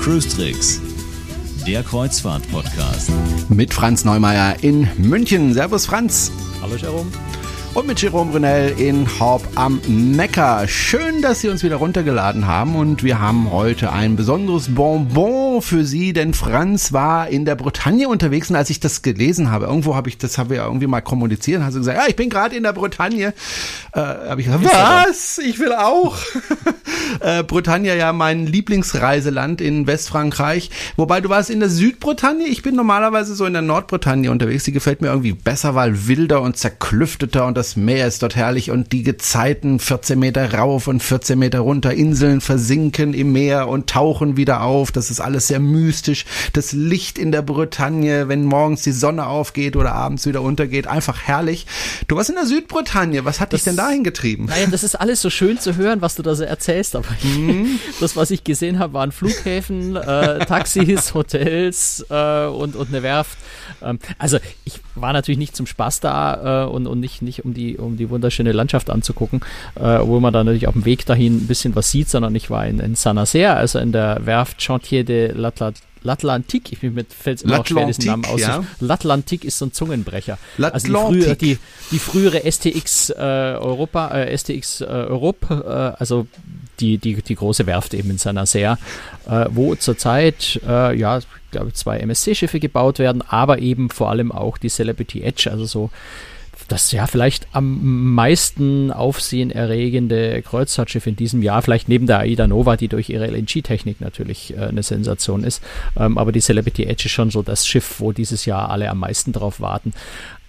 Cruise Tricks, der Kreuzfahrt-Podcast. Mit Franz Neumeier in München. Servus Franz. Hallo Jerome. Und mit Jerome Brunel in Horb am Neckar. Schön, dass Sie uns wieder runtergeladen haben und wir haben heute ein besonderes Bonbon für Sie, denn Franz war in der Bretagne unterwegs und als ich das gelesen habe, irgendwo habe ich, das haben wir irgendwie mal kommuniziert, hast du gesagt, ja, ich bin gerade in der Bretagne. Äh, habe ich gesagt, was? Ich will auch. äh, Bretagne ja mein Lieblingsreiseland in Westfrankreich, wobei du warst in der Südbretagne, ich bin normalerweise so in der Nordbretagne unterwegs, die gefällt mir irgendwie besser, weil wilder und zerklüfteter und das Meer ist dort herrlich und die Gezeiten 14 Meter rauf und 14 Meter runter, Inseln versinken im Meer und tauchen wieder auf. Das ist alles sehr mystisch. Das Licht in der Bretagne, wenn morgens die Sonne aufgeht oder abends wieder untergeht, einfach herrlich. Du warst in der Südbretagne. Was hat das, dich denn dahin getrieben? Naja, das ist alles so schön zu hören, was du da so erzählst. Aber mhm. das, was ich gesehen habe, waren Flughäfen, äh, Taxis, Hotels äh, und, und eine Werft. Ähm, also ich war natürlich nicht zum Spaß da äh, und, und nicht, nicht um die, um die wunderschöne Landschaft anzugucken, äh, wo man dann natürlich auf dem Weg dahin ein bisschen was sieht, sondern ich war in, in Saint-Nazaire, also in der Werft Chantier de L'Atlantique, ich bin mit fällt immer noch schwer diesen Namen aus. Ja. L'Atlantique ist so ein Zungenbrecher. Also die, frühere, die, die frühere STX äh, Europa, äh, STX äh, Europe, äh, also die, die, die große Werft eben in Saint-Nazaire, äh, wo zurzeit, äh, ja, glaube, zwei MSC-Schiffe gebaut werden, aber eben vor allem auch die Celebrity Edge, also so das ja vielleicht am meisten Aufsehen erregende Kreuzfahrtschiff in diesem Jahr, vielleicht neben der Aida Nova, die durch ihre LNG-Technik natürlich äh, eine Sensation ist. Ähm, aber die Celebrity Edge ist schon so das Schiff, wo dieses Jahr alle am meisten drauf warten.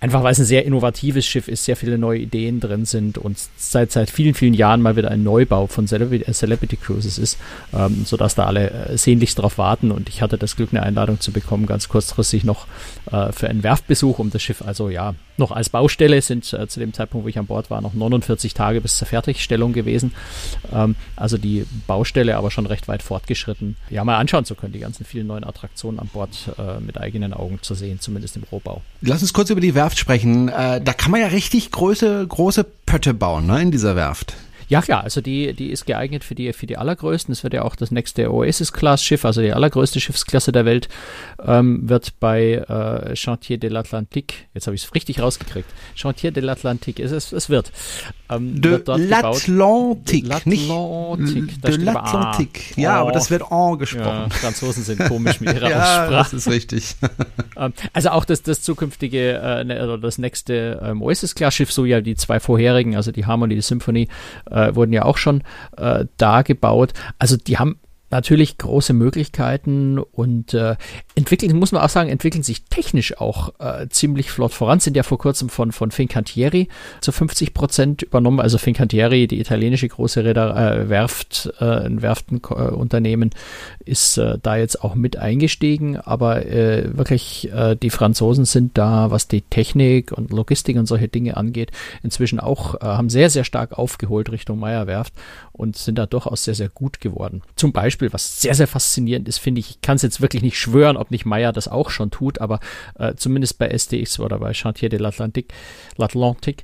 Einfach weil es ein sehr innovatives Schiff ist, sehr viele neue Ideen drin sind und seit, seit vielen, vielen Jahren mal wieder ein Neubau von Celebrity, äh, Celebrity Cruises ist, ähm, sodass da alle äh, sehnlichst drauf warten. Und ich hatte das Glück, eine Einladung zu bekommen, ganz kurzfristig noch äh, für einen Werftbesuch, um das Schiff also ja noch als Baustelle sind äh, zu dem Zeitpunkt, wo ich an Bord war, noch 49 Tage bis zur Fertigstellung gewesen. Ähm, also die Baustelle aber schon recht weit fortgeschritten. Ja, mal anschauen zu können, die ganzen vielen neuen Attraktionen an Bord äh, mit eigenen Augen zu sehen, zumindest im Rohbau. Lass uns kurz über die Werft sprechen. Äh, da kann man ja richtig große, große Pötte bauen, ne, in dieser Werft. Ja, klar, also die, die ist geeignet für die, für die allergrößten. Es wird ja auch das nächste Oasis-Class-Schiff, also die allergrößte Schiffsklasse der Welt, ähm, wird bei äh, Chantier de l'Atlantique, jetzt habe ich es richtig rausgekriegt, Chantier de l'Atlantique, es, es, es wird. Ähm, de l'Atlantique, nicht de l'Atlantique. Ja, oh. aber das wird en gesprochen. Ja, Franzosen sind komisch mit ihrer ja, Aussprache. das ist richtig. ähm, also auch das, das zukünftige äh, ne, oder das nächste ähm, Oasis-Class-Schiff, so ja die zwei vorherigen, also die Harmony, die Symphony, äh, äh, wurden ja auch schon äh, da gebaut. Also die haben natürlich große Möglichkeiten und äh, entwickeln, muss man auch sagen, entwickeln sich technisch auch äh, ziemlich flott voran. Sind ja vor kurzem von, von Fincantieri zu 50 Prozent übernommen. Also Fincantieri, die italienische große Räder, äh, Werft, äh, ein Werftenunternehmen, ist äh, da jetzt auch mit eingestiegen. Aber äh, wirklich, äh, die Franzosen sind da, was die Technik und Logistik und solche Dinge angeht, inzwischen auch, äh, haben sehr, sehr stark aufgeholt Richtung Meyer Werft und sind da durchaus sehr, sehr gut geworden. Zum Beispiel, was sehr, sehr faszinierend ist, finde ich, ich kann es jetzt wirklich nicht schwören, ob nicht Meyer das auch schon tut, aber äh, zumindest bei SDX oder bei Chantier de l'Atlantique, l'Atlantique,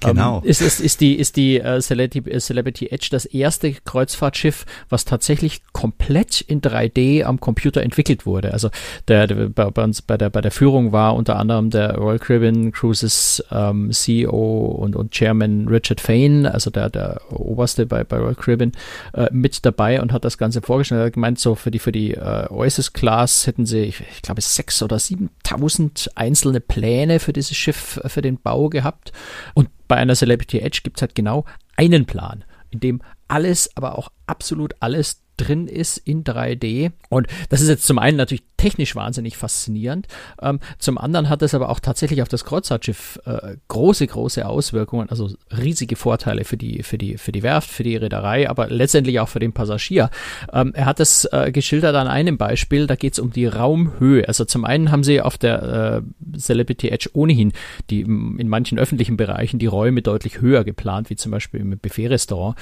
genau. Ähm, ist, ist, ist die, ist die äh, Celebrity, äh, Celebrity Edge das erste Kreuzfahrtschiff, was tatsächlich komplett in 3D am Computer entwickelt wurde. Also der, der bei, bei, uns bei der, bei der Führung war unter anderem der Royal Caribbean Cruises ähm, CEO und, und Chairman Richard Fain, also der, der oberste bei, bei Royal Caribbean, äh, mit dabei und hat das Ganze vorgestellt. Er hat gemeint, so für die, für die äh, Oasis Class hätten sie, ich, ich glaube, sechs oder siebentausend einzelne Pläne für dieses Schiff, äh, für den Bau gehabt. Und bei einer Celebrity Edge gibt es halt genau einen Plan, in dem alles, aber auch absolut alles drin ist in 3D. Und das ist jetzt zum einen natürlich technisch wahnsinnig faszinierend. Ähm, zum anderen hat es aber auch tatsächlich auf das Kreuzfahrtschiff äh, große, große Auswirkungen, also riesige Vorteile für die, für die, für die Werft, für die Reederei, aber letztendlich auch für den Passagier. Ähm, er hat es äh, geschildert an einem Beispiel, da geht es um die Raumhöhe. Also zum einen haben sie auf der äh, Celebrity Edge ohnehin die in manchen öffentlichen Bereichen die Räume deutlich höher geplant, wie zum Beispiel im Buffet-Restaurant.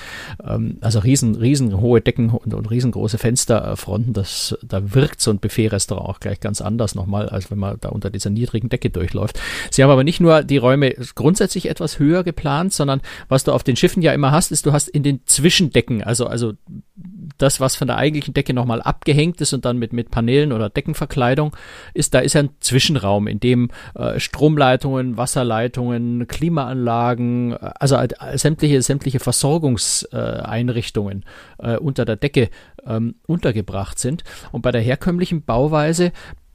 Ähm, also riesen, riesen hohe Decken und, und riesengroße Fensterfronten, das, da wirkt so ein Buffet-Restaurant Restaurant auch gleich ganz anders nochmal, als wenn man da unter dieser niedrigen Decke durchläuft. Sie haben aber nicht nur die Räume grundsätzlich etwas höher geplant, sondern was du auf den Schiffen ja immer hast, ist, du hast in den Zwischendecken, also, also das, was von der eigentlichen Decke nochmal abgehängt ist und dann mit, mit Paneelen oder Deckenverkleidung ist, da ist ein Zwischenraum, in dem äh, Stromleitungen, Wasserleitungen, Klimaanlagen, äh, also äh, sämtliche, sämtliche Versorgungseinrichtungen äh, unter der Decke ähm, untergebracht sind. Und bei der herkömmlichen Bauweise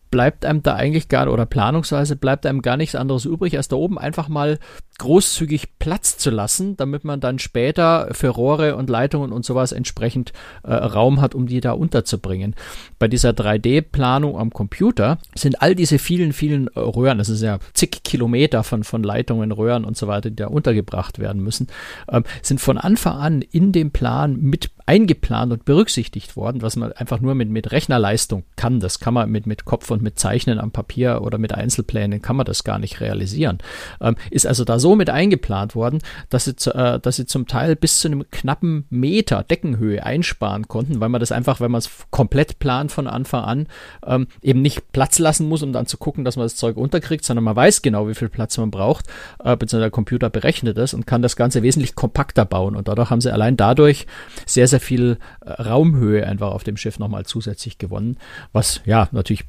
bleibt einem da eigentlich gar, oder planungsweise bleibt einem gar nichts anderes übrig, als da oben einfach mal großzügig Platz zu lassen, damit man dann später für Rohre und Leitungen und sowas entsprechend äh, Raum hat, um die da unterzubringen. Bei dieser 3D-Planung am Computer sind all diese vielen, vielen äh, Röhren, das ist ja zig Kilometer von, von Leitungen, Röhren und so weiter, die da untergebracht werden müssen, ähm, sind von Anfang an in dem Plan mit eingeplant und berücksichtigt worden, was man einfach nur mit, mit Rechnerleistung kann. Das kann man mit, mit Kopf und mit Zeichnen am Papier oder mit Einzelplänen kann man das gar nicht realisieren. Ähm, ist also da so mit eingeplant worden, dass sie, äh, dass sie zum Teil bis zu einem knappen Meter Deckenhöhe einsparen konnten, weil man das einfach, wenn man es komplett plant von Anfang an, ähm, eben nicht Platz lassen muss, um dann zu gucken, dass man das Zeug unterkriegt, sondern man weiß genau, wie viel Platz man braucht, äh, beziehungsweise der Computer berechnet es und kann das Ganze wesentlich kompakter bauen. Und dadurch haben sie allein dadurch sehr, sehr sehr viel äh, Raumhöhe einfach auf dem Schiff nochmal zusätzlich gewonnen, was ja natürlich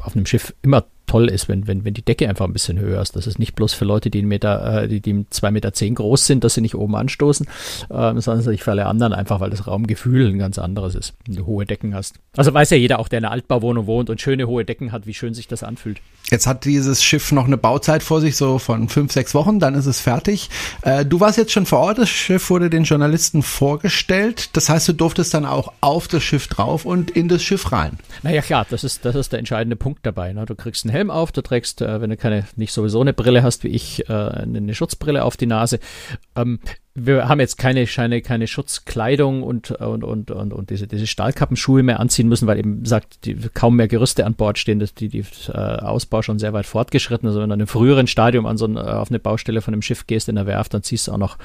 auf einem Schiff immer toll ist, wenn, wenn, wenn die Decke einfach ein bisschen höher ist. Das ist nicht bloß für Leute, die, einen Meter, äh, die, die zwei Meter zehn groß sind, dass sie nicht oben anstoßen, äh, sondern natürlich für alle anderen einfach, weil das Raumgefühl ein ganz anderes ist, wenn du hohe Decken hast. Also weiß ja jeder, auch der in einer Altbauwohnung wohnt und schöne hohe Decken hat, wie schön sich das anfühlt. Jetzt hat dieses Schiff noch eine Bauzeit vor sich, so von fünf, sechs Wochen, dann ist es fertig. Äh, du warst jetzt schon vor Ort, das Schiff wurde den Journalisten vorgestellt. Das heißt, du durftest dann auch auf das Schiff drauf und in das Schiff rein. Naja, klar, das ist, das ist der entscheidende Punkt dabei. Ne? Du kriegst einen Helm auf, du trägst, äh, wenn du keine, nicht sowieso eine Brille hast wie ich, äh, eine Schutzbrille auf die Nase. Ähm, wir haben jetzt keine, keine, keine Schutzkleidung und, und, und, und, und diese, diese Stahlkappenschuhe mehr anziehen müssen, weil eben sagt, die, kaum mehr Gerüste an Bord stehen, dass die, die äh, Ausbau schon sehr weit fortgeschritten. Also wenn du in einem früheren Stadium an so ein, auf eine Baustelle von einem Schiff gehst in der Werft, dann ziehst du auch noch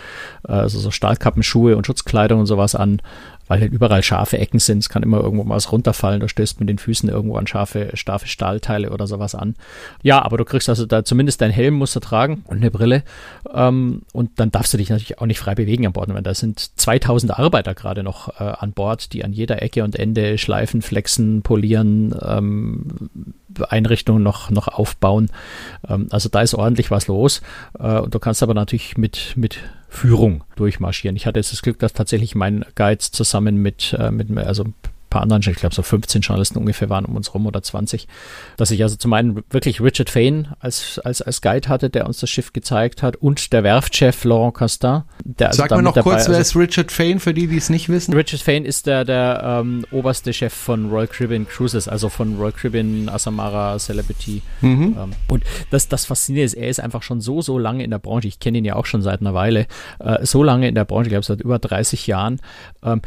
äh, also so Stahlkappenschuhe und Schutzkleidung und sowas an weil halt überall scharfe Ecken sind. Es kann immer irgendwo was runterfallen. Da stößt mit den Füßen irgendwo an scharfe, scharfe Stahlteile oder sowas an. Ja, aber du kriegst also da zumindest deinen Helm musst du tragen und eine Brille. Ähm, und dann darfst du dich natürlich auch nicht frei bewegen an Bord. Weil da sind 2000 Arbeiter gerade noch äh, an Bord, die an jeder Ecke und Ende schleifen, flexen, polieren, ähm, Einrichtungen noch, noch aufbauen. Ähm, also da ist ordentlich was los. Äh, und du kannst aber natürlich mit, mit Führung durchmarschieren. Ich hatte jetzt das Glück, dass tatsächlich mein Guide zusammen mit, äh, mit also paar anderen, ich glaube so 15 Journalisten ungefähr waren um uns rum oder 20, dass ich also zum einen wirklich Richard Fain als, als, als Guide hatte, der uns das Schiff gezeigt hat und der Werftchef Laurent Castin. Der also Sag mal noch kurz, wer ist Richard Fain, für die, die es nicht wissen? Richard Fain ist der, der ähm, oberste Chef von Royal Caribbean Cruises, also von Royal Caribbean, Asamara, Celebrity. Mhm. Ähm, und das, das Faszinierende ist, er ist einfach schon so, so lange in der Branche, ich kenne ihn ja auch schon seit einer Weile, äh, so lange in der Branche, ich glaube seit über 30 Jahren, ähm,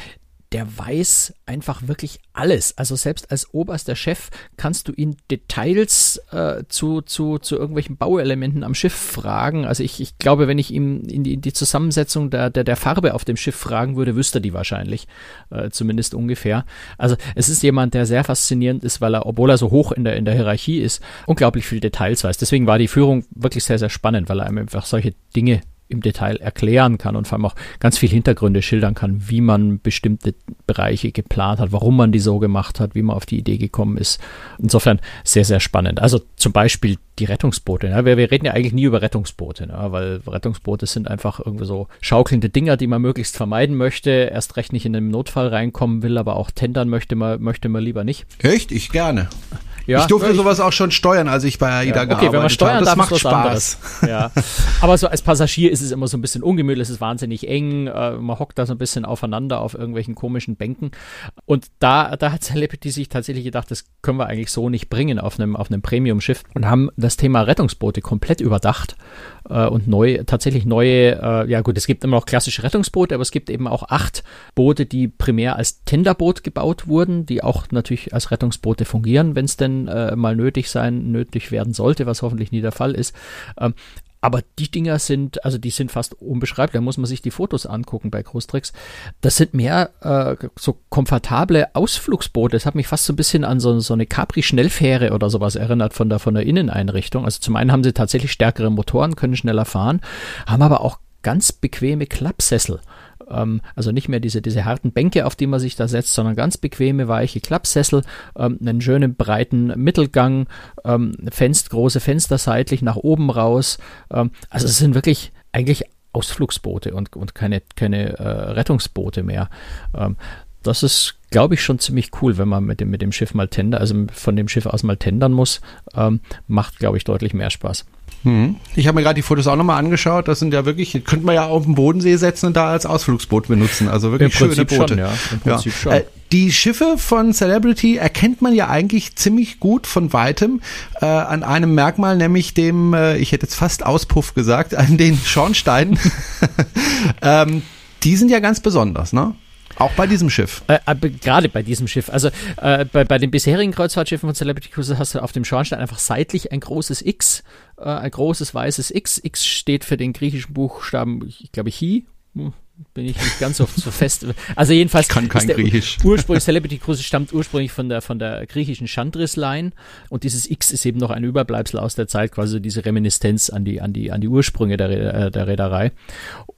der weiß einfach wirklich alles. Also selbst als oberster Chef kannst du ihn Details äh, zu, zu, zu irgendwelchen Bauelementen am Schiff fragen. Also ich, ich glaube, wenn ich ihm in die, in die Zusammensetzung der, der, der Farbe auf dem Schiff fragen würde, wüsste er die wahrscheinlich. Äh, zumindest ungefähr. Also es ist jemand, der sehr faszinierend ist, weil er, obwohl er so hoch in der, in der Hierarchie ist, unglaublich viele Details weiß. Deswegen war die Führung wirklich sehr, sehr spannend, weil er einfach solche Dinge im Detail erklären kann und vor allem auch ganz viel Hintergründe schildern kann, wie man bestimmte Bereiche geplant hat, warum man die so gemacht hat, wie man auf die Idee gekommen ist. Insofern sehr, sehr spannend. Also zum Beispiel die Rettungsboote. Ja, wir, wir, reden ja eigentlich nie über Rettungsboote, ja, weil Rettungsboote sind einfach irgendwie so schaukelnde Dinger, die man möglichst vermeiden möchte, erst recht nicht in einen Notfall reinkommen will, aber auch tendern möchte man, möchte man lieber nicht. Ich gerne. Ja, ich durfte ich, sowas auch schon steuern, als ich bei AIDA ja, okay, gearbeitet wenn man steuern habe. Das darf, macht Spaß. Ja. Aber so als Passagier ist es immer so ein bisschen ungemütlich, es ist wahnsinnig eng, äh, man hockt da so ein bisschen aufeinander auf irgendwelchen komischen Bänken. Und da, da hat Celebrity sich tatsächlich gedacht, das können wir eigentlich so nicht bringen auf einem, auf einem Premium-Schiff und haben das Thema Rettungsboote komplett überdacht äh, und neu, tatsächlich neue, äh, ja gut, es gibt immer noch klassische Rettungsboote, aber es gibt eben auch acht Boote, die primär als Tenderboot gebaut wurden, die auch natürlich als Rettungsboote fungieren, wenn es denn äh, mal nötig sein, nötig werden sollte, was hoffentlich nie der Fall ist. Ähm, aber die Dinger sind, also die sind fast unbeschreiblich. Da muss man sich die Fotos angucken bei Großtricks. Das sind mehr äh, so komfortable Ausflugsboote. Das hat mich fast so ein bisschen an so, so eine Capri-Schnellfähre oder sowas erinnert von der, von der Inneneinrichtung. Also zum einen haben sie tatsächlich stärkere Motoren, können schneller fahren, haben aber auch ganz bequeme Klappsessel. Ähm, also nicht mehr diese, diese harten Bänke, auf die man sich da setzt, sondern ganz bequeme, weiche Klappsessel, ähm, einen schönen breiten Mittelgang, ähm, Fenster, große Fenster seitlich nach oben raus. Ähm, also es sind wirklich eigentlich Ausflugsboote und, und keine, keine äh, Rettungsboote mehr. Ähm, das ist, glaube ich, schon ziemlich cool, wenn man mit dem, mit dem Schiff mal tendern, also von dem Schiff aus mal tendern muss. Ähm, macht, glaube ich, deutlich mehr Spaß. Hm. Ich habe mir gerade die Fotos auch nochmal angeschaut. Das sind ja wirklich, könnte man ja auf den Bodensee setzen und da als Ausflugsboot benutzen. Also wirklich Im schöne Boote. Schon, ja. Im Prinzip ja. schon. Äh, die Schiffe von Celebrity erkennt man ja eigentlich ziemlich gut von weitem äh, an einem Merkmal, nämlich dem, äh, ich hätte jetzt fast Auspuff gesagt, an den Schornsteinen. ähm, die sind ja ganz besonders, ne? Auch bei diesem Schiff. Äh, äh, gerade bei diesem Schiff. Also äh, bei, bei den bisherigen Kreuzfahrtschiffen von Celebrity Cruises hast du auf dem Schornstein einfach seitlich ein großes X, äh, ein großes weißes X. X steht für den griechischen Buchstaben, ich glaube, Chi. Hm, bin ich nicht ganz so, so fest. Also jedenfalls. Ich kann kein Griechisch. Ursprünglich Celebrity Cruise stammt ursprünglich von der, von der griechischen Chandris-Line und dieses X ist eben noch ein Überbleibsel aus der Zeit, quasi diese Reminiszenz an die, an die, an die Ursprünge der, äh, der Reederei.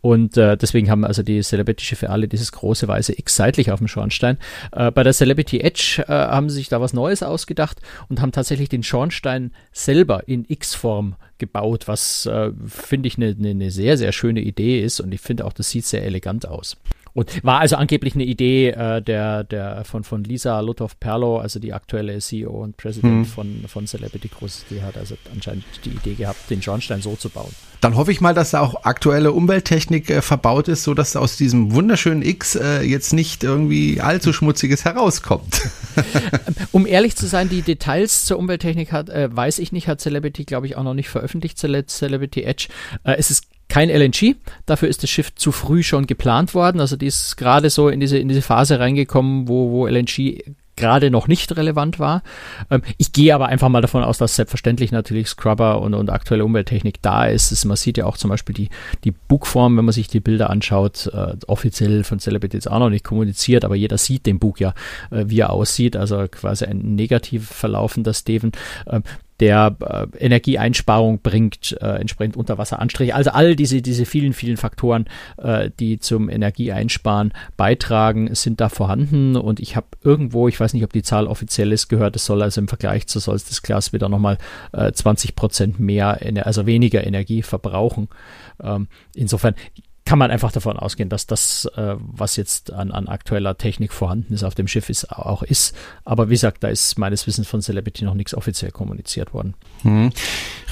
Und äh, deswegen haben also die Celebrity-Schiffe alle dieses große weiße X seitlich auf dem Schornstein. Äh, bei der Celebrity Edge äh, haben sie sich da was Neues ausgedacht und haben tatsächlich den Schornstein selber in X-Form gebaut, was äh, finde ich eine ne, ne sehr, sehr schöne Idee ist und ich finde auch, das sieht sehr elegant aus. Und war also angeblich eine Idee äh, der, der von, von Lisa Lutow-Perlo, also die aktuelle CEO und Präsident hm. von, von Celebrity Cruises, die hat also anscheinend die Idee gehabt, den Schornstein so zu bauen. Dann hoffe ich mal, dass da auch aktuelle Umwelttechnik äh, verbaut ist, so dass aus diesem wunderschönen X äh, jetzt nicht irgendwie allzu schmutziges herauskommt. um ehrlich zu sein, die Details zur Umwelttechnik hat, äh, weiß ich nicht, hat Celebrity, glaube ich, auch noch nicht veröffentlicht, Celebrity Edge. Äh, es ist kein LNG. Dafür ist das Schiff zu früh schon geplant worden. Also die ist gerade so in diese, in diese Phase reingekommen, wo, wo LNG gerade noch nicht relevant war. Ähm, ich gehe aber einfach mal davon aus, dass selbstverständlich natürlich Scrubber und, und aktuelle Umwelttechnik da ist. Es, man sieht ja auch zum Beispiel die, die Bugform, wenn man sich die Bilder anschaut, äh, offiziell von Celebrity auch noch nicht kommuniziert, aber jeder sieht den Bug ja, äh, wie er aussieht. Also quasi ein negativ verlaufender Steven. Ähm, der äh, Energieeinsparung bringt, äh, entsprechend Unterwasseranstriche. Also all diese, diese vielen, vielen Faktoren, äh, die zum Energieeinsparen beitragen, sind da vorhanden. Und ich habe irgendwo, ich weiß nicht, ob die Zahl offiziell ist, gehört, es soll also im Vergleich zu Solstice Class wieder nochmal äh, 20 Prozent mehr, also weniger Energie verbrauchen. Ähm, insofern kann man einfach davon ausgehen, dass das, äh, was jetzt an, an aktueller Technik vorhanden ist auf dem Schiff, ist, auch ist. Aber wie gesagt, da ist meines Wissens von Celebrity noch nichts offiziell kommuniziert worden. Hm.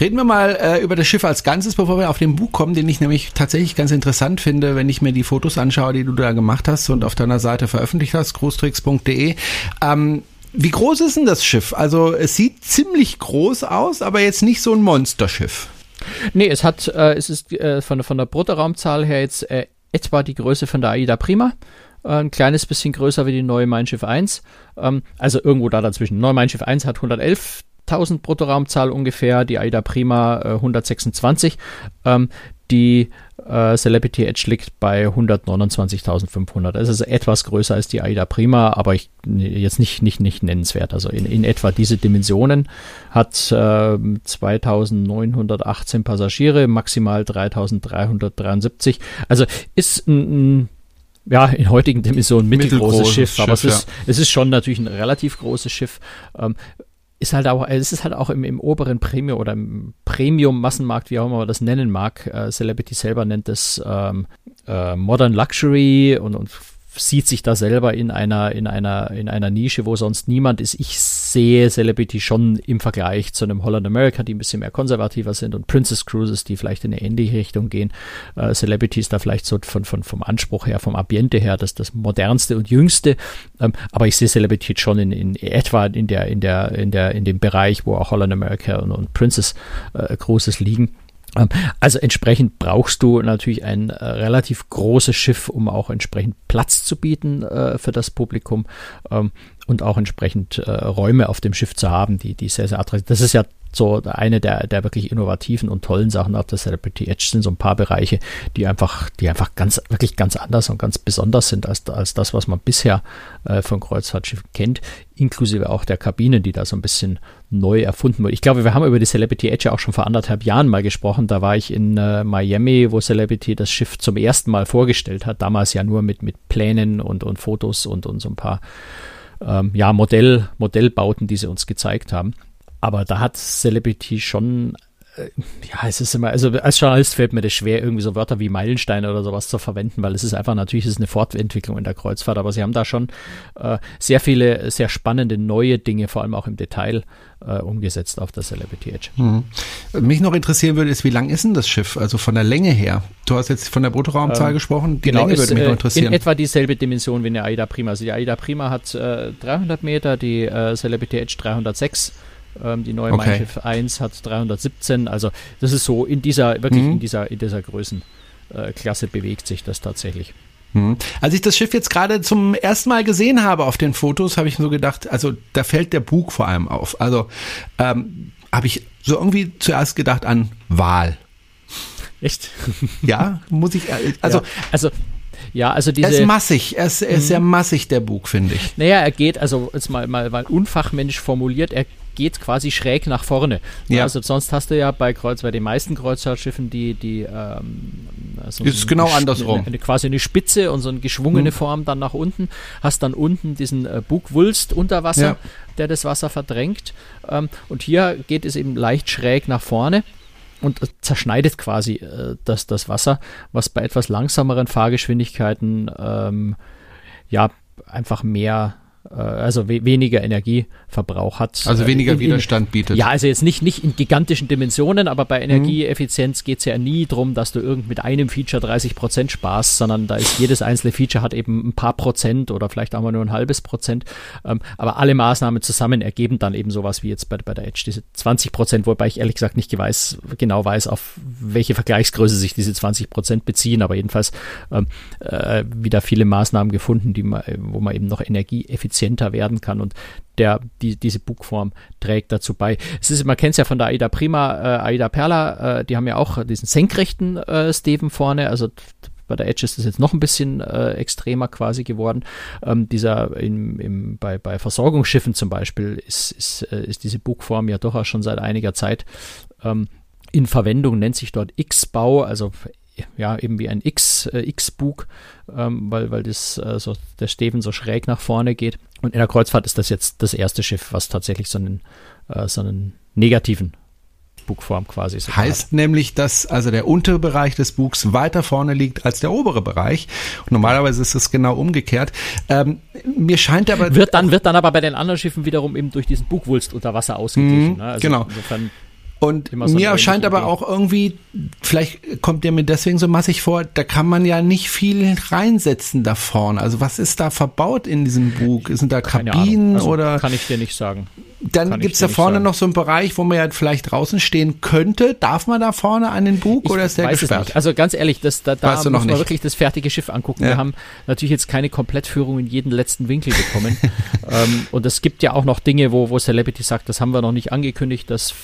Reden wir mal äh, über das Schiff als Ganzes, bevor wir auf den Buch kommen, den ich nämlich tatsächlich ganz interessant finde, wenn ich mir die Fotos anschaue, die du da gemacht hast und auf deiner Seite veröffentlicht hast, großtricks.de. Ähm, wie groß ist denn das Schiff? Also es sieht ziemlich groß aus, aber jetzt nicht so ein Monsterschiff. Nee, es hat, äh, es ist äh, von, von der Bruttoraumzahl her jetzt äh, etwa die Größe von der AIDA Prima. Äh, ein kleines bisschen größer wie die neue Mein Schiff 1. Ähm, also irgendwo da dazwischen. Neue Mein Schiff 1 hat 111.000 Bruttoraumzahl ungefähr, die AIDA Prima äh, 126. Ähm, die äh, Celebrity Edge liegt bei 129.500. Das ist etwas größer als die AIDA Prima, aber ich, jetzt nicht, nicht, nicht nennenswert. Also in, in etwa diese Dimensionen hat äh, 2.918 Passagiere, maximal 3.373. Also ist ein, ein ja, in heutigen Dimensionen mittelgroßes Schiff, Schiff, aber es ist, ja. es ist schon natürlich ein relativ großes Schiff. Ähm, ist halt auch, es ist halt auch im, im oberen Premium oder im Premium-Massenmarkt, wie auch immer man das nennen mag. Äh, Celebrity selber nennt es ähm, äh, Modern Luxury und, und sieht sich da selber in einer, in einer, in einer Nische, wo sonst niemand ist. Ich sehe Celebrity schon im Vergleich zu einem Holland America, die ein bisschen mehr konservativer sind und Princess Cruises, die vielleicht in eine ähnliche Richtung gehen. Äh, Celebrity ist da vielleicht so von, von, vom Anspruch her, vom Ambiente her, das, das modernste und jüngste. Ähm, aber ich sehe Celebrity schon in, in etwa in der, in der, in der, in dem Bereich, wo auch Holland America und, und Princess äh, Cruises liegen. Ähm, also entsprechend brauchst du natürlich ein äh, relativ großes Schiff, um auch entsprechend Platz zu bieten äh, für das Publikum ähm, und auch entsprechend äh, Räume auf dem Schiff zu haben, die, die sehr, sehr attraktiv Das ist ja so eine der, der wirklich innovativen und tollen Sachen auf der Celebrity Edge sind so ein paar Bereiche, die einfach, die einfach ganz, wirklich ganz anders und ganz besonders sind als, als das, was man bisher äh, von Kreuzfahrtschiffen kennt, inklusive auch der Kabinen, die da so ein bisschen neu erfunden wurde. Ich glaube, wir haben über die Celebrity Edge auch schon vor anderthalb Jahren mal gesprochen. Da war ich in äh, Miami, wo Celebrity das Schiff zum ersten Mal vorgestellt hat. Damals ja nur mit, mit Plänen und, und Fotos und, und so ein paar ähm, ja, Modell, Modellbauten, die sie uns gezeigt haben. Aber da hat Celebrity schon äh, ja, es ist immer, also als Journalist fällt mir das schwer, irgendwie so Wörter wie Meilensteine oder sowas zu verwenden, weil es ist einfach natürlich es ist eine Fortentwicklung in der Kreuzfahrt, aber sie haben da schon äh, sehr viele, sehr spannende neue Dinge, vor allem auch im Detail, äh, umgesetzt auf der Celebrity Edge. Mhm. Mich noch interessieren würde, ist, wie lang ist denn das Schiff? Also von der Länge her. Du hast jetzt von der Bruttoraumzahl ähm, gesprochen. Die genau, Länge würde mich noch äh, interessieren. In etwa dieselbe Dimension wie eine AIDA Prima. Also die AIDA Prima hat äh, 300 Meter, die äh, Celebrity Edge 306 ähm, die neue okay. Mein Schiff 1 hat 317. Also das ist so in dieser, wirklich mhm. in dieser, in dieser Größenklasse bewegt sich das tatsächlich. Mhm. Als ich das Schiff jetzt gerade zum ersten Mal gesehen habe auf den Fotos, habe ich so gedacht, also da fällt der Bug vor allem auf. Also ähm, habe ich so irgendwie zuerst gedacht an Wal. Echt? Ja, muss ich. Äh, also, ja, also ja, also diese. Er ist massig, er ist, er ist sehr mhm. massig, der Bug, finde ich. Naja, er geht, also jetzt mal, mal, mal unfachmännisch formuliert, er geht quasi schräg nach vorne. Ja. Also sonst hast du ja bei Kreuz, bei den meisten Kreuzfahrtschiffen die, die ähm, so ist genau andersrum. Eine, eine, quasi eine Spitze und so eine geschwungene hm. Form dann nach unten. Hast dann unten diesen äh, Bugwulst unter Wasser, ja. der das Wasser verdrängt. Ähm, und hier geht es eben leicht schräg nach vorne und zerschneidet quasi äh, das, das Wasser, was bei etwas langsameren Fahrgeschwindigkeiten ähm, ja einfach mehr äh, also we weniger Energieverbrauch hat. Also äh, weniger in, in, Widerstand bietet. Ja, also jetzt nicht, nicht in gigantischen Dimensionen, aber bei Energieeffizienz geht es ja nie darum, dass du irgend mit einem Feature 30 Prozent sparst, sondern da ist jedes einzelne Feature hat eben ein paar Prozent oder vielleicht auch mal nur ein halbes Prozent. Ähm, aber alle Maßnahmen zusammen ergeben dann eben sowas wie jetzt bei, bei der Edge, diese 20 Prozent, wobei ich ehrlich gesagt nicht weiß, genau weiß, auf welche Vergleichsgröße sich diese 20 Prozent beziehen, aber jedenfalls ähm, äh, wieder viele Maßnahmen gefunden, die man, wo man eben noch Energieeffizienz effizienter werden kann und der, die, diese Bugform trägt dazu bei. Es ist, man kennt es ja von der Aida Prima, äh, Aida Perla, äh, die haben ja auch diesen senkrechten äh, Steven vorne, also bei der Edge ist das jetzt noch ein bisschen äh, extremer quasi geworden. Ähm, dieser im, im, bei, bei Versorgungsschiffen zum Beispiel ist, ist, äh, ist diese Bugform ja durchaus schon seit einiger Zeit ähm, in Verwendung, nennt sich dort X-Bau, also ja, eben wie ein X, äh, X-Bug, ähm, weil, weil das, äh, so, der Steven so schräg nach vorne geht. Und in der Kreuzfahrt ist das jetzt das erste Schiff, was tatsächlich so einen, äh, so einen negativen Bugform quasi so Heißt hat. nämlich, dass also der untere Bereich des Bugs weiter vorne liegt als der obere Bereich. Und normalerweise ist es genau umgekehrt. Ähm, mir scheint aber. Wird dann, wird dann aber bei den anderen Schiffen wiederum eben durch diesen Bugwulst unter Wasser ausgeglichen. Mhm, ne? also genau. Insofern und so mir scheint aber auch irgendwie, vielleicht kommt der mir deswegen so massig vor, da kann man ja nicht viel reinsetzen da vorne. Also was ist da verbaut in diesem Bug? Sind da Kabinen also oder? Kann ich dir nicht sagen. Dann gibt es da vorne noch so einen Bereich, wo man ja vielleicht draußen stehen könnte. Darf man da vorne an den Bug ich oder ist der gesperrt? Also ganz ehrlich, das, da, da muss man nicht. wirklich das fertige Schiff angucken. Ja. Wir haben natürlich jetzt keine Komplettführung in jeden letzten Winkel bekommen. ähm, und es gibt ja auch noch Dinge, wo, wo Celebrity sagt, das haben wir noch nicht angekündigt, das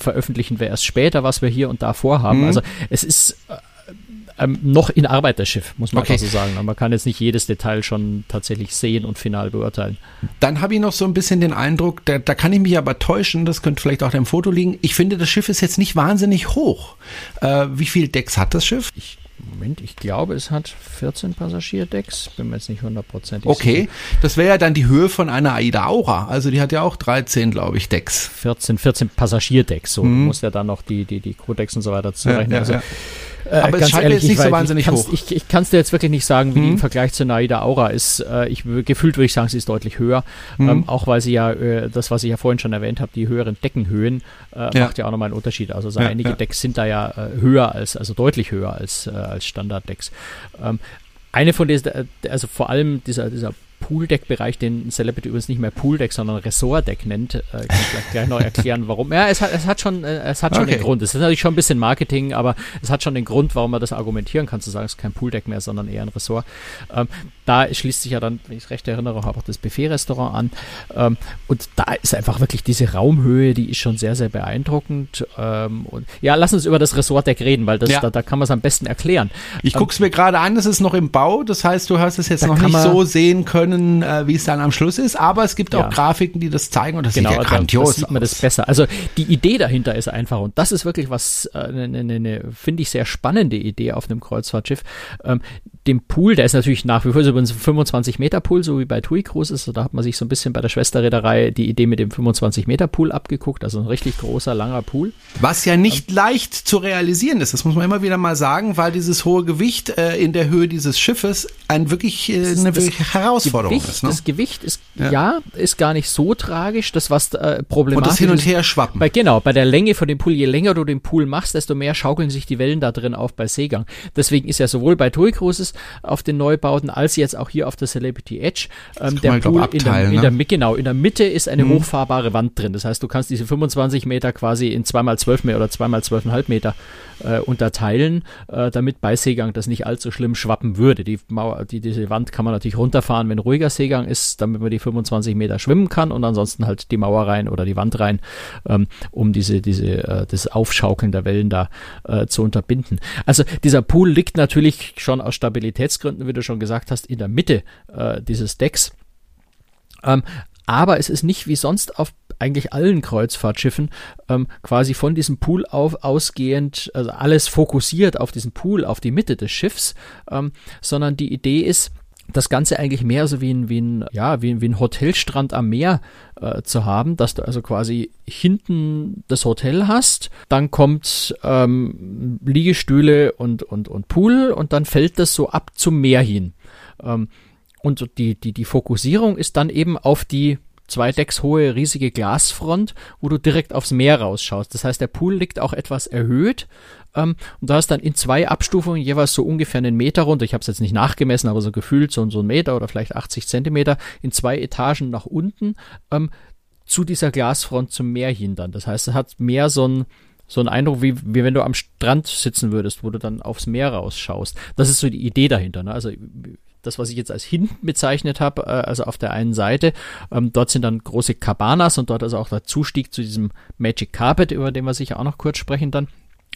veröffentlichen wir erst später, was wir hier und da vorhaben. Mhm. Also es ist äh, ähm, noch in Arbeit das Schiff, muss man okay. so sagen. Aber man kann jetzt nicht jedes Detail schon tatsächlich sehen und final beurteilen. Dann habe ich noch so ein bisschen den Eindruck, da, da kann ich mich aber täuschen, das könnte vielleicht auch dem Foto liegen. Ich finde, das Schiff ist jetzt nicht wahnsinnig hoch. Äh, wie viel Decks hat das Schiff? Ich Moment, ich glaube, es hat 14 Passagierdecks. Bin mir jetzt nicht hundertprozentig Okay, sicher. das wäre ja dann die Höhe von einer Aida Aura. Also die hat ja auch 13, glaube ich, Decks. 14, 14 Passagierdecks. So, mhm. du musst ja dann noch die, die, die Crewdecks und so weiter zurechnen. Ja, ja, also, ja. Äh, Aber es scheint ehrlich, jetzt nicht so wahnsinnig ich hoch. Ich, ich kann es dir jetzt wirklich nicht sagen, wie mhm. die im Vergleich zur Naida Aura ist. Äh, ich, gefühlt würde ich sagen, sie ist deutlich höher. Mhm. Ähm, auch weil sie ja, äh, das, was ich ja vorhin schon erwähnt habe, die höheren Deckenhöhen, äh, ja. macht ja auch nochmal einen Unterschied. Also so ja, einige ja. Decks sind da ja äh, höher als, also deutlich höher als, äh, als Standarddecks. Ähm, eine von diesen, also vor allem dieser, dieser Pooldeck-Bereich, den Celebrity übrigens nicht mehr Pooldeck, sondern Ressortdeck nennt, äh, kann ich vielleicht gleich noch erklären, warum. Ja, es hat, es hat schon, äh, es hat schon okay. den Grund. Es ist natürlich schon ein bisschen Marketing, aber es hat schon den Grund, warum man das argumentieren kann, zu sagen, es ist kein Pooldeck mehr, sondern eher ein Ressort. Ähm, da schließt sich ja dann, wenn ich es recht erinnere, auch das Buffet-Restaurant an. Ähm, und da ist einfach wirklich diese Raumhöhe, die ist schon sehr, sehr beeindruckend. Ähm, und ja, lass uns über das Ressortdeck reden, weil das, ja. da, da, kann man es am besten erklären. Ich gucke es mir gerade an, es ist noch im Bau, das heißt, du hast es jetzt noch nicht so sehen können, äh, wie es dann am Schluss ist, aber es gibt ja. auch Grafiken, die das zeigen und das genau, sieht ja grandios das sieht man das besser. Also die Idee dahinter ist einfach und das ist wirklich was, eine, äh, eine, eine finde ich, sehr spannende Idee auf einem Kreuzfahrtschiff. Ähm, dem Pool, der ist natürlich nach wie vor so ein 25 Meter Pool, so wie bei TUI Cruises. Da hat man sich so ein bisschen bei der Schwesterreederei die Idee mit dem 25 Meter Pool abgeguckt, also ein richtig großer, langer Pool. Was ja nicht ähm, leicht zu realisieren ist, das muss man immer wieder mal sagen, weil dieses hohe Gewicht äh, in der Höhe dieses Schiffes ein wirklich äh, eine das Herausforderung Gewicht, ist. Ne? Das Gewicht ist ja. ja. ist gar nicht so tragisch. Das was äh, problematisch und das hin und her schwappen. Bei, genau, bei der Länge von dem Pool, je länger du den Pool machst, desto mehr schaukeln sich die Wellen da drin auf bei Seegang. Deswegen ist ja sowohl bei TUI Cruises auf den Neubauten als jetzt auch hier auf der Celebrity Edge ähm, der Pool in, der, in der, genau in der Mitte ist eine mhm. hochfahrbare Wand drin. Das heißt, du kannst diese 25 Meter quasi in 2x12 Meter oder 2x12,5 Meter äh, unterteilen, äh, damit bei Seegang das nicht allzu schlimm schwappen würde. Die Mauer, die, diese Wand kann man natürlich runterfahren, wenn ruhiger Seegang ist, damit man die 25 Meter schwimmen kann und ansonsten halt die Mauer rein oder die Wand rein, ähm, um diese, diese, äh, das Aufschaukeln der Wellen da äh, zu unterbinden. Also dieser Pool liegt natürlich schon aus Stabilitätsgründen, wie du schon gesagt hast, in der Mitte äh, dieses Decks. Ähm, aber es ist nicht wie sonst auf eigentlich allen Kreuzfahrtschiffen ähm, quasi von diesem Pool auf, ausgehend, also alles fokussiert auf diesen Pool, auf die Mitte des Schiffs, ähm, sondern die Idee ist, das Ganze eigentlich mehr so wie ein, wie ein, ja, wie, wie ein Hotelstrand am Meer äh, zu haben, dass du also quasi hinten das Hotel hast, dann kommt ähm, Liegestühle und, und, und Pool und dann fällt das so ab zum Meer hin. Ähm, und die, die, die Fokussierung ist dann eben auf die zwei Decks hohe riesige Glasfront, wo du direkt aufs Meer rausschaust. Das heißt, der Pool liegt auch etwas erhöht ähm, und da ist dann in zwei Abstufungen jeweils so ungefähr einen Meter runter. Ich habe es jetzt nicht nachgemessen, aber so gefühlt so, so ein Meter oder vielleicht 80 Zentimeter in zwei Etagen nach unten ähm, zu dieser Glasfront zum Meer hin dann. Das heißt, es hat mehr so ein so ein Eindruck, wie, wie wenn du am Strand sitzen würdest, wo du dann aufs Meer rausschaust. Das ist so die Idee dahinter. Ne? Also das, was ich jetzt als hinten bezeichnet habe, äh, also auf der einen Seite, ähm, dort sind dann große Cabanas und dort ist auch der Zustieg zu diesem Magic Carpet, über den wir sicher auch noch kurz sprechen dann.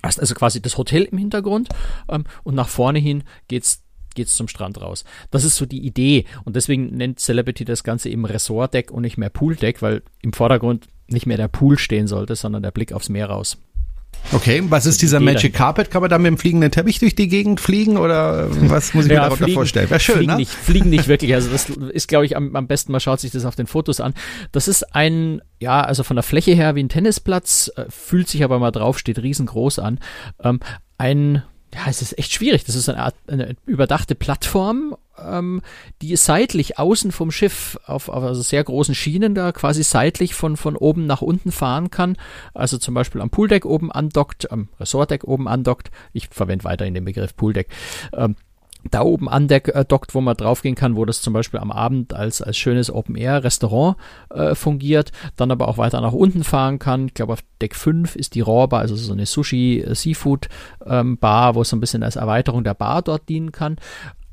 Also quasi das Hotel im Hintergrund ähm, und nach vorne hin geht's geht's zum Strand raus. Das ist so die Idee und deswegen nennt Celebrity das Ganze eben Resort-Deck und nicht mehr Pool-Deck, weil im Vordergrund nicht mehr der Pool stehen sollte, sondern der Blick aufs Meer raus. Okay, was ist dieser Magic Carpet? Kann man da mit dem fliegenden Teppich durch die Gegend fliegen oder was muss ich mir ja, darunter vorstellen? Wäre schön, fliegen ne? Nicht, fliegen nicht wirklich. Also das ist, glaube ich, am, am besten, man schaut sich das auf den Fotos an. Das ist ein, ja, also von der Fläche her wie ein Tennisplatz, äh, fühlt sich aber mal drauf, steht riesengroß an. Ähm, ein ja, es ist echt schwierig. Das ist eine Art eine überdachte Plattform, ähm, die seitlich außen vom Schiff auf, auf also sehr großen Schienen da quasi seitlich von, von oben nach unten fahren kann. Also zum Beispiel am Pooldeck oben andockt, am Resortdeck oben andockt. Ich verwende weiterhin den Begriff Pooldeck. Ähm, da oben andockt, äh, wo man draufgehen kann, wo das zum Beispiel am Abend als, als schönes Open-Air-Restaurant äh, fungiert, dann aber auch weiter nach unten fahren kann. Ich glaube, auf Deck 5 ist die Raw-Bar, also so eine Sushi-Seafood-Bar, ähm, wo es so ein bisschen als Erweiterung der Bar dort dienen kann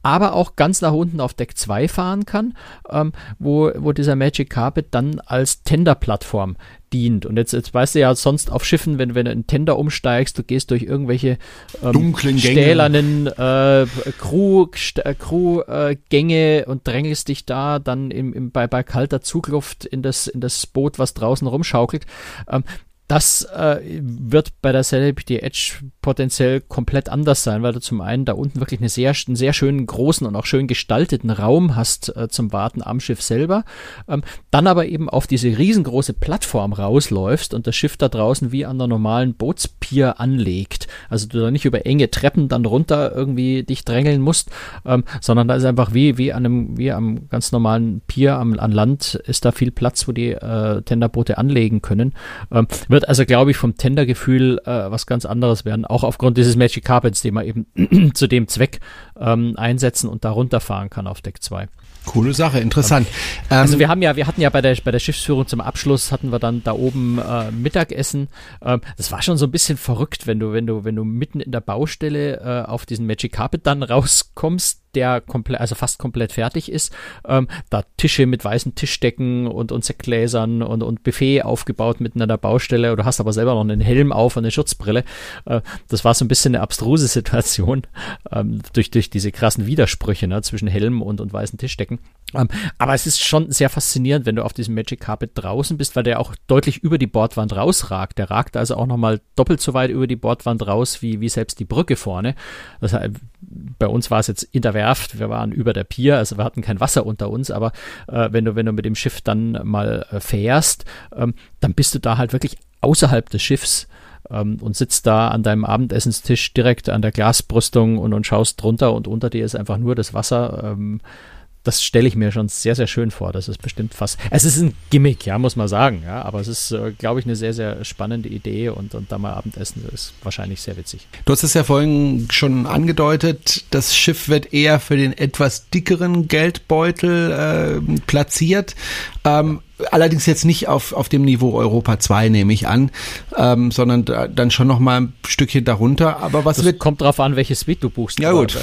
aber auch ganz nach unten auf Deck 2 fahren kann, ähm, wo, wo dieser Magic Carpet dann als Tender-Plattform dient. Und jetzt, jetzt weißt du ja sonst auf Schiffen, wenn, wenn du einen Tender umsteigst, du gehst durch irgendwelche ähm, dunklen stählernen äh, Crew, äh, Crew äh, Gänge und drängelst dich da dann im, im, bei, bei kalter Zugluft in das, in das Boot, was draußen rumschaukelt. Ähm, das äh, wird bei der Celebrity Edge potenziell komplett anders sein, weil du zum einen da unten wirklich eine sehr, einen sehr schönen, großen und auch schön gestalteten Raum hast äh, zum Warten am Schiff selber. Ähm, dann aber eben auf diese riesengroße Plattform rausläufst und das Schiff da draußen wie an der normalen Bootspier anlegt. Also du da nicht über enge Treppen dann runter irgendwie dich drängeln musst, ähm, sondern da ist einfach wie, wie an einem, wie am ganz normalen Pier am, an Land ist da viel Platz, wo die äh, Tenderboote anlegen können. Ähm, wird wird also, glaube ich, vom Tendergefühl äh, was ganz anderes werden, auch aufgrund dieses Magic Carpets, den man eben zu dem Zweck ähm, einsetzen und da runterfahren kann auf Deck 2. Coole Sache, interessant. Also ähm, wir haben ja, wir hatten ja bei der bei der Schiffsführung zum Abschluss hatten wir dann da oben äh, Mittagessen. Ähm, das war schon so ein bisschen verrückt, wenn du wenn du wenn du mitten in der Baustelle äh, auf diesen Magic Carpet dann rauskommst der komplett, also fast komplett fertig ist. Ähm, da Tische mit weißen Tischdecken und, und Sektgläsern und, und Buffet aufgebaut mitten an der Baustelle. Du hast aber selber noch einen Helm auf und eine Schutzbrille. Äh, das war so ein bisschen eine abstruse Situation ähm, durch, durch diese krassen Widersprüche ne, zwischen Helm und, und weißen Tischdecken. Ähm, aber es ist schon sehr faszinierend, wenn du auf diesem Magic Carpet draußen bist, weil der auch deutlich über die Bordwand rausragt. Der ragt also auch nochmal doppelt so weit über die Bordwand raus, wie, wie selbst die Brücke vorne. Das heißt, bei uns war es jetzt in der Werft, wir waren über der Pier, also wir hatten kein Wasser unter uns, aber äh, wenn du, wenn du mit dem Schiff dann mal äh, fährst, ähm, dann bist du da halt wirklich außerhalb des Schiffs ähm, und sitzt da an deinem Abendessenstisch direkt an der Glasbrüstung und, und schaust drunter und unter dir ist einfach nur das Wasser. Ähm, das stelle ich mir schon sehr, sehr schön vor. Das ist bestimmt fast. Es ist ein Gimmick, ja, muss man sagen, ja. Aber es ist, äh, glaube ich, eine sehr, sehr spannende Idee und, und da mal Abendessen ist wahrscheinlich sehr witzig. Du hast es ja vorhin schon angedeutet, das Schiff wird eher für den etwas dickeren Geldbeutel äh, platziert. Ähm, allerdings jetzt nicht auf, auf dem Niveau Europa 2, nehme ich an, ähm, sondern da, dann schon noch mal ein Stückchen darunter. Aber was das wird. Kommt drauf an, welche Suite du buchst. Ja, gut.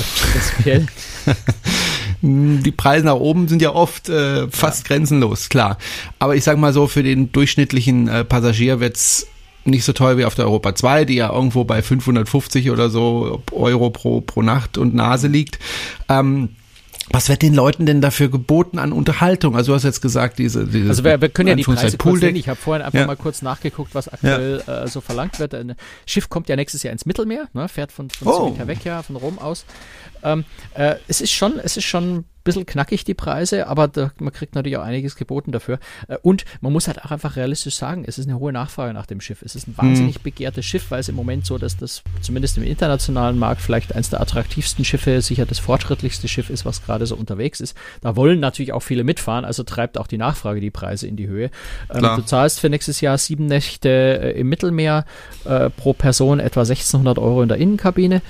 die Preise nach oben sind ja oft äh, fast ja. grenzenlos, klar. Aber ich sag mal so, für den durchschnittlichen äh, Passagier wird's nicht so teuer wie auf der Europa 2, die ja irgendwo bei 550 oder so Euro pro, pro Nacht und Nase liegt. Ähm, was wird den Leuten denn dafür geboten an Unterhaltung? Also du hast jetzt gesagt, diese, diese Also wir, wir können ja die Preise kurz nennen. Ich habe vorhin einfach ja. mal kurz nachgeguckt, was aktuell ja. äh, so verlangt wird. Ein Schiff kommt ja nächstes Jahr ins Mittelmeer, ne, fährt von, von oh. Civitavecchia, von Rom aus. Ähm, äh, es ist schon, es ist schon bisschen knackig, die Preise, aber da, man kriegt natürlich auch einiges geboten dafür. Äh, und man muss halt auch einfach realistisch sagen, es ist eine hohe Nachfrage nach dem Schiff. Es ist ein wahnsinnig mhm. begehrtes Schiff, weil es im Moment so, dass das zumindest im internationalen Markt vielleicht eines der attraktivsten Schiffe, sicher das fortschrittlichste Schiff ist, was gerade so unterwegs ist. Da wollen natürlich auch viele mitfahren, also treibt auch die Nachfrage die Preise in die Höhe. Ähm, du zahlst für nächstes Jahr sieben Nächte äh, im Mittelmeer äh, pro Person etwa 1600 Euro in der Innenkabine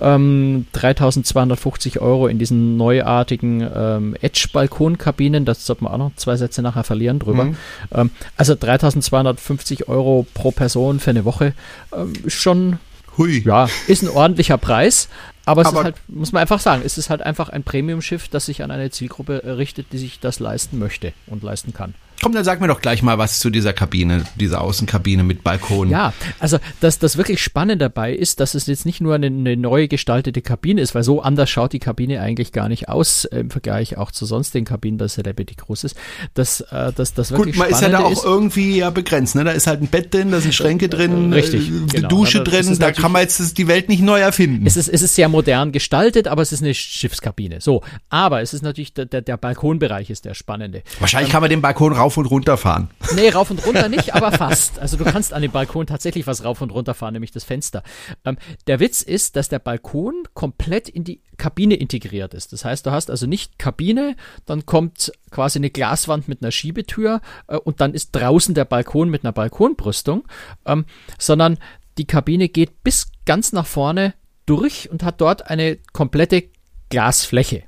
ähm, 3250 Euro in diesen neuartigen ähm, Edge-Balkonkabinen. Das sollten wir auch noch zwei Sätze nachher verlieren drüber. Mhm. Ähm, also 3250 Euro pro Person für eine Woche ähm, schon Hui. Ja, ist ein ordentlicher Preis, aber es aber ist halt, muss man einfach sagen, es ist halt einfach ein Premium-Schiff, das sich an eine Zielgruppe richtet, die sich das leisten möchte und leisten kann. Komm, dann sag mir doch gleich mal was zu dieser Kabine, dieser Außenkabine mit Balkon. Ja, also das, das wirklich Spannende dabei ist, dass es jetzt nicht nur eine, eine neu gestaltete Kabine ist, weil so anders schaut die Kabine eigentlich gar nicht aus äh, im Vergleich auch zu sonstigen Kabinen der Celebrity Cruises. Das, äh, das, das wirklich Gut, man ist ja da auch ist, irgendwie ja begrenzt. Ne? Da ist halt ein Bett drin, da sind Schränke drin, richtig, äh, genau. Dusche also, drin, da kann man jetzt die Welt nicht neu erfinden. Es ist, es ist sehr modern gestaltet, aber es ist eine Schiffskabine. So, aber es ist natürlich der, der, der Balkonbereich ist der spannende. Wahrscheinlich ähm, kann man den Balkon rauf und runter fahren. Nee, rauf und runter nicht, aber fast. Also du kannst an dem Balkon tatsächlich was rauf und runter fahren, nämlich das Fenster. Ähm, der Witz ist, dass der Balkon komplett in die Kabine integriert ist. Das heißt, du hast also nicht Kabine, dann kommt quasi eine Glaswand mit einer Schiebetür äh, und dann ist draußen der Balkon mit einer Balkonbrüstung, ähm, sondern die Kabine geht bis ganz nach vorne durch und hat dort eine komplette Glasfläche.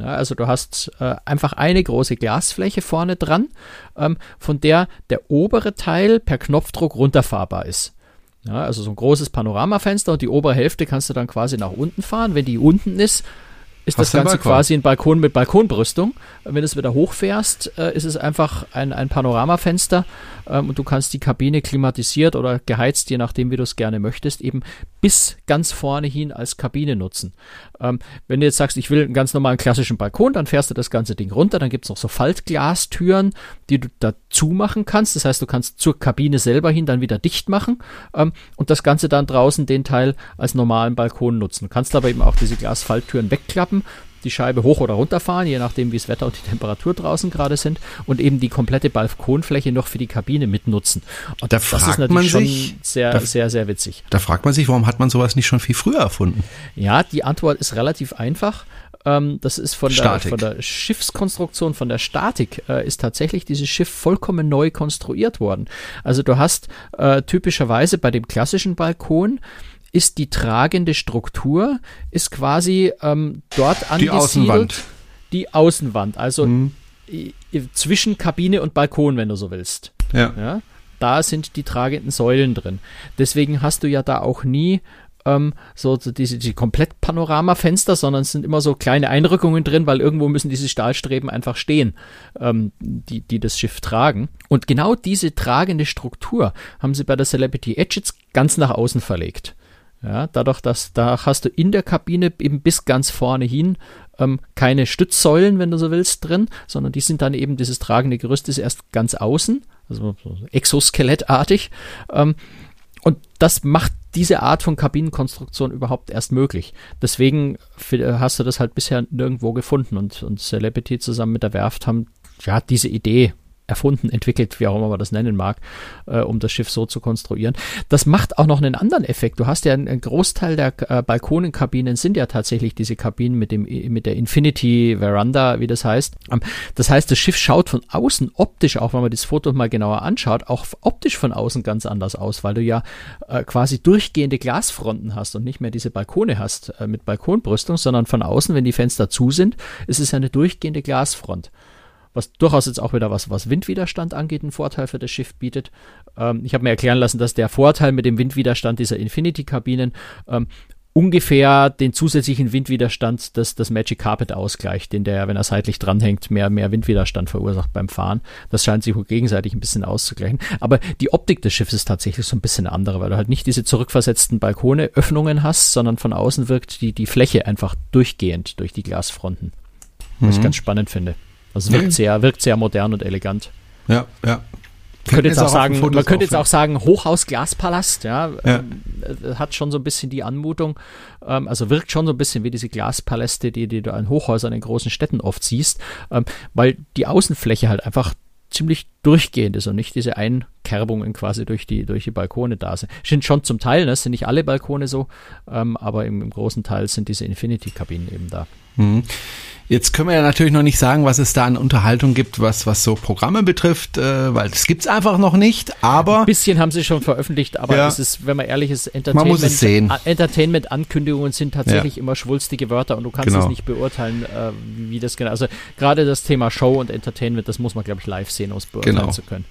Ja, also du hast äh, einfach eine große Glasfläche vorne dran, ähm, von der der obere Teil per Knopfdruck runterfahrbar ist. Ja, also so ein großes Panoramafenster und die obere Hälfte kannst du dann quasi nach unten fahren. Wenn die unten ist, ist Hast das Ganze quasi ein Balkon mit Balkonbrüstung. Wenn du es wieder hochfährst, äh, ist es einfach ein, ein Panoramafenster ähm, und du kannst die Kabine klimatisiert oder geheizt, je nachdem, wie du es gerne möchtest, eben bis ganz vorne hin als Kabine nutzen. Ähm, wenn du jetzt sagst, ich will einen ganz normalen klassischen Balkon, dann fährst du das ganze Ding runter, dann gibt es noch so Faltglastüren, die du dazu machen kannst. Das heißt, du kannst zur Kabine selber hin dann wieder dicht machen ähm, und das Ganze dann draußen den Teil als normalen Balkon nutzen. Du kannst aber eben auch diese Glasfalttüren wegklappen die Scheibe hoch oder runter fahren, je nachdem, wie das Wetter und die Temperatur draußen gerade sind und eben die komplette Balkonfläche noch für die Kabine mitnutzen. Und da das ist natürlich schon sich, sehr, da, sehr, sehr witzig. Da fragt man sich, warum hat man sowas nicht schon viel früher erfunden? Ja, die Antwort ist relativ einfach. ähm, das ist von der, von der, Schiffskonstruktion, von der Statik, äh, ist tatsächlich dieses Schiff vollkommen neu konstruiert worden. Also du hast äh, typischerweise bei dem klassischen Balkon ist die tragende Struktur, ist quasi ähm, dort angesiedelt. Die Außenwand. Die Außenwand, also mhm. zwischen Kabine und Balkon, wenn du so willst. Ja. ja. Da sind die tragenden Säulen drin. Deswegen hast du ja da auch nie ähm, so diese die komplett Panoramafenster, sondern es sind immer so kleine Einrückungen drin, weil irgendwo müssen diese Stahlstreben einfach stehen, ähm, die, die das Schiff tragen. Und genau diese tragende Struktur haben sie bei der Celebrity Edge jetzt ganz nach außen verlegt. Ja, dadurch, dass da hast du in der Kabine eben bis ganz vorne hin ähm, keine Stützsäulen, wenn du so willst, drin, sondern die sind dann eben dieses tragende Gerüst ist erst ganz außen, also so exoskelettartig. Ähm, und das macht diese Art von Kabinenkonstruktion überhaupt erst möglich. Deswegen hast du das halt bisher nirgendwo gefunden und, und Celebrity zusammen mit der Werft haben ja diese Idee erfunden, entwickelt, wie auch immer man das nennen mag, äh, um das Schiff so zu konstruieren. Das macht auch noch einen anderen Effekt. Du hast ja einen Großteil der äh, Balkonenkabinen sind ja tatsächlich diese Kabinen mit dem mit der Infinity Veranda, wie das heißt. Ähm, das heißt, das Schiff schaut von außen optisch, auch wenn man das Foto mal genauer anschaut, auch optisch von außen ganz anders aus, weil du ja äh, quasi durchgehende Glasfronten hast und nicht mehr diese Balkone hast äh, mit Balkonbrüstung, sondern von außen, wenn die Fenster zu sind, ist es eine durchgehende Glasfront was durchaus jetzt auch wieder was, was Windwiderstand angeht, einen Vorteil für das Schiff bietet. Ähm, ich habe mir erklären lassen, dass der Vorteil mit dem Windwiderstand dieser Infinity-Kabinen ähm, ungefähr den zusätzlichen Windwiderstand des, des Magic Carpet ausgleicht, den der, wenn er seitlich dranhängt, mehr, mehr Windwiderstand verursacht beim Fahren. Das scheint sich gegenseitig ein bisschen auszugleichen. Aber die Optik des Schiffes ist tatsächlich so ein bisschen andere, weil du halt nicht diese zurückversetzten Balkone, Öffnungen hast, sondern von außen wirkt die, die Fläche einfach durchgehend durch die Glasfronten. Was mhm. ich ganz spannend finde. Also wirkt, sehr, wirkt sehr modern und elegant. Ja, ja. Man könnte jetzt auch, sagen, man könnte jetzt auch sagen, Hochhaus Glaspalast, ja, ja. Ähm, hat schon so ein bisschen die Anmutung, ähm, also wirkt schon so ein bisschen wie diese Glaspaläste, die, die du an Hochhäusern in großen Städten oft siehst, ähm, weil die Außenfläche halt einfach ziemlich durchgehend ist und nicht diese Einkerbungen quasi durch die, durch die Balkone da sind. Sind schon zum Teil, ne, sind nicht alle Balkone so, aber im, im, großen Teil sind diese Infinity-Kabinen eben da. Mhm. Jetzt können wir ja natürlich noch nicht sagen, was es da an Unterhaltung gibt, was, was so Programme betrifft, äh, weil das gibt's einfach noch nicht, aber. Ein bisschen haben sie schon veröffentlicht, aber ja, es ist, wenn man ehrlich ist, Entertainment, man muss es sehen. Entertainment-Ankündigungen sind tatsächlich ja. immer schwulstige Wörter und du kannst genau. es nicht beurteilen, äh, wie das genau. Also gerade das Thema Show und Entertainment, das muss man, glaube ich, live sehen, um es beurteilen genau. zu können.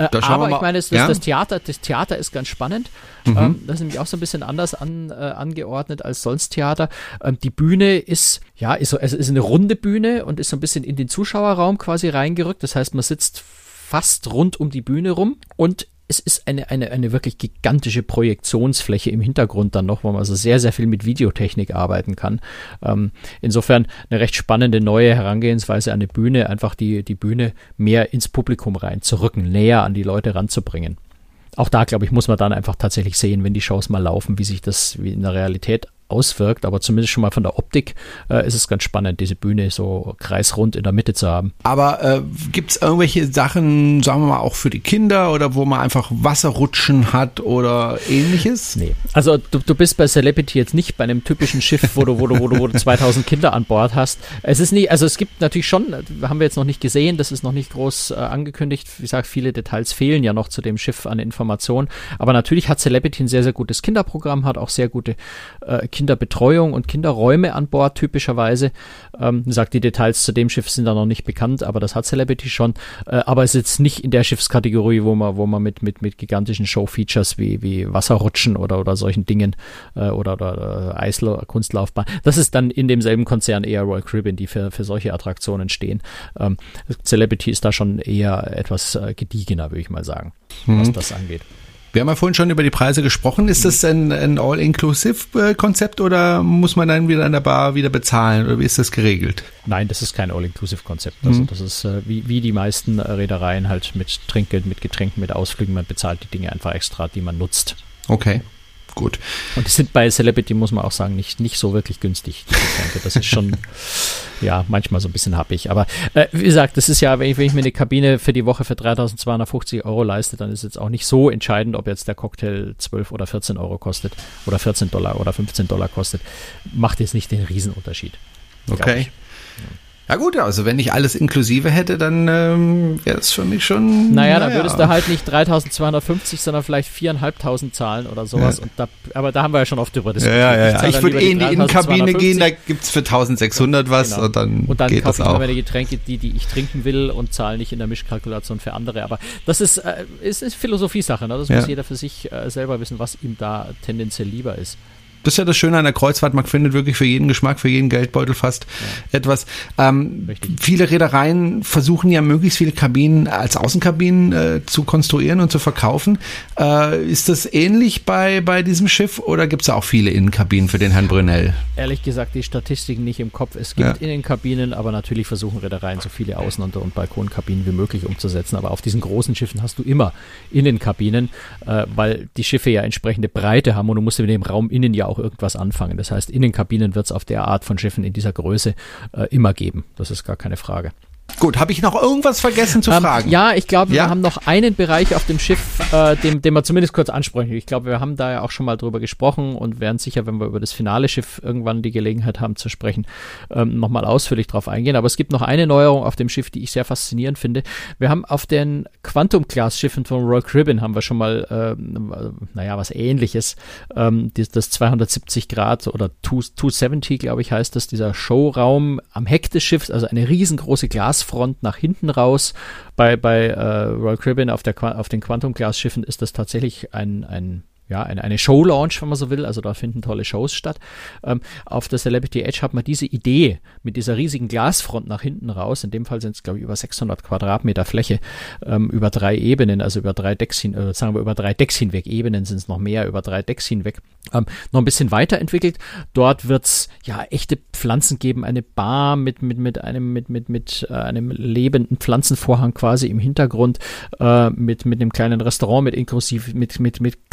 Äh, aber ich meine, das, ja? das, Theater, das Theater ist ganz spannend. Mhm. Ähm, das ist nämlich auch so ein bisschen anders an, äh, angeordnet als sonst Theater. Ähm, die Bühne ist, ja, ist, so, es ist eine runde Bühne und ist so ein bisschen in den Zuschauerraum quasi reingerückt. Das heißt, man sitzt fast rund um die Bühne rum und es ist eine, eine, eine wirklich gigantische Projektionsfläche im Hintergrund dann noch, wo man also sehr, sehr viel mit Videotechnik arbeiten kann. Ähm, insofern eine recht spannende neue Herangehensweise an die Bühne, einfach die, die Bühne mehr ins Publikum reinzurücken, näher an die Leute ranzubringen. Auch da, glaube ich, muss man dann einfach tatsächlich sehen, wenn die Shows mal laufen, wie sich das in der Realität auswirkt, aber zumindest schon mal von der Optik äh, ist es ganz spannend, diese Bühne so kreisrund in der Mitte zu haben. Aber äh, gibt es irgendwelche Sachen, sagen wir mal, auch für die Kinder oder wo man einfach Wasserrutschen hat oder ähnliches? Nee. Also du, du bist bei Celebrity jetzt nicht bei einem typischen Schiff, wo du, wo du, wo du, wo du 2000 Kinder an Bord hast. Es ist nicht, also es gibt natürlich schon, haben wir jetzt noch nicht gesehen, das ist noch nicht groß äh, angekündigt. Wie gesagt, viele Details fehlen ja noch zu dem Schiff an Informationen. Aber natürlich hat Celebrity ein sehr, sehr gutes Kinderprogramm, hat auch sehr gute äh, Kinderbetreuung und Kinderräume an Bord typischerweise. Ähm, sagt, die Details zu dem Schiff sind da noch nicht bekannt, aber das hat Celebrity schon. Äh, aber es ist jetzt nicht in der Schiffskategorie, wo man, wo man mit, mit, mit gigantischen Show-Features wie, wie Wasserrutschen oder, oder solchen Dingen äh, oder, oder äh, Eisla Kunstlaufbahn. Das ist dann in demselben Konzern eher Royal Caribbean, die für, für solche Attraktionen stehen. Ähm, Celebrity ist da schon eher etwas äh, gediegener, würde ich mal sagen, mhm. was das angeht. Wir haben ja vorhin schon über die Preise gesprochen. Ist das ein, ein All-Inclusive-Konzept oder muss man dann wieder an der Bar wieder bezahlen oder wie ist das geregelt? Nein, das ist kein All-Inclusive-Konzept. Also mhm. das ist äh, wie, wie die meisten Reedereien halt mit Trinkgeld, mit Getränken, mit Ausflügen. Man bezahlt die Dinge einfach extra, die man nutzt. Okay. Gut. Und die sind bei Celebrity, muss man auch sagen, nicht, nicht so wirklich günstig. Das ist schon, ja, manchmal so ein bisschen happig. Aber äh, wie gesagt, das ist ja, wenn ich, wenn ich mir eine Kabine für die Woche für 3250 Euro leiste, dann ist jetzt auch nicht so entscheidend, ob jetzt der Cocktail 12 oder 14 Euro kostet oder 14 Dollar oder 15 Dollar kostet. Macht jetzt nicht den Riesenunterschied. Okay. Ja gut, also wenn ich alles inklusive hätte, dann ähm, wäre es für mich schon. Naja, naja, dann würdest du halt nicht 3250, sondern vielleicht 4.500 zahlen oder sowas. Ja. Und da, aber da haben wir ja schon oft drüber diskutiert. Ja, ja, ja. Ich, ich würde eh in die Innenkabine gehen, da gibt es für 1600 was genau. und dann, und dann geht kaufe ich auch. immer meine Getränke, die, die ich trinken will und zahle nicht in der Mischkalkulation für andere. Aber das ist, äh, ist, ist Philosophie-Sache. Ne? Das muss jeder für sich äh, selber wissen, was ihm da tendenziell lieber ist das ist ja das Schöne an der Kreuzfahrt, man findet wirklich für jeden Geschmack, für jeden Geldbeutel fast ja. etwas. Ähm, viele Reedereien versuchen ja möglichst viele Kabinen als Außenkabinen äh, zu konstruieren und zu verkaufen. Äh, ist das ähnlich bei, bei diesem Schiff oder gibt es da auch viele Innenkabinen für den Herrn Brunel? Ehrlich gesagt, die Statistiken nicht im Kopf. Es gibt ja. Innenkabinen, aber natürlich versuchen Reedereien so viele Außen- und, Balkonkabinen wie möglich umzusetzen. Aber auf diesen großen Schiffen hast du immer Innenkabinen, äh, weil die Schiffe ja entsprechende Breite haben und du musst mit dem Raum innen ja auch irgendwas anfangen. Das heißt, in den Kabinen wird es auf der Art von Schiffen in dieser Größe äh, immer geben. Das ist gar keine Frage. Gut, habe ich noch irgendwas vergessen zu ähm, fragen? Ja, ich glaube, ja? wir haben noch einen Bereich auf dem Schiff, äh, den, den wir zumindest kurz ansprechen. Ich glaube, wir haben da ja auch schon mal drüber gesprochen und werden sicher, wenn wir über das finale Schiff irgendwann die Gelegenheit haben zu sprechen, ähm, nochmal ausführlich drauf eingehen. Aber es gibt noch eine Neuerung auf dem Schiff, die ich sehr faszinierend finde. Wir haben auf den Quantum-Class-Schiffen von Royal Caribbean haben wir schon mal, äh, naja, was ähnliches. Ähm, das, das 270 Grad oder 270, glaube ich, heißt das, dieser Showraum am Heck des Schiffs, also eine riesengroße Glas Glasfront nach hinten raus. Bei, bei äh, Royal Caribbean auf, der, auf den Quantum Glass Schiffen ist das tatsächlich ein, ein ja, eine, eine Show-Launch, wenn man so will. Also da finden tolle Shows statt. Ähm, auf der Celebrity Edge hat man diese Idee mit dieser riesigen Glasfront nach hinten raus. In dem Fall sind es, glaube ich, über 600 Quadratmeter Fläche, ähm, über drei Ebenen, also über drei Decks hin, äh, sagen wir über drei Decks hinweg. Ebenen sind es noch mehr, über drei Decks hinweg. Ähm, noch ein bisschen weiterentwickelt. Dort wird's ja echte Pflanzen geben, eine Bar mit, mit, mit einem, mit, mit, mit äh, einem lebenden Pflanzenvorhang quasi im Hintergrund, äh, mit, mit einem kleinen Restaurant, mit inklusive, mit, mit, mit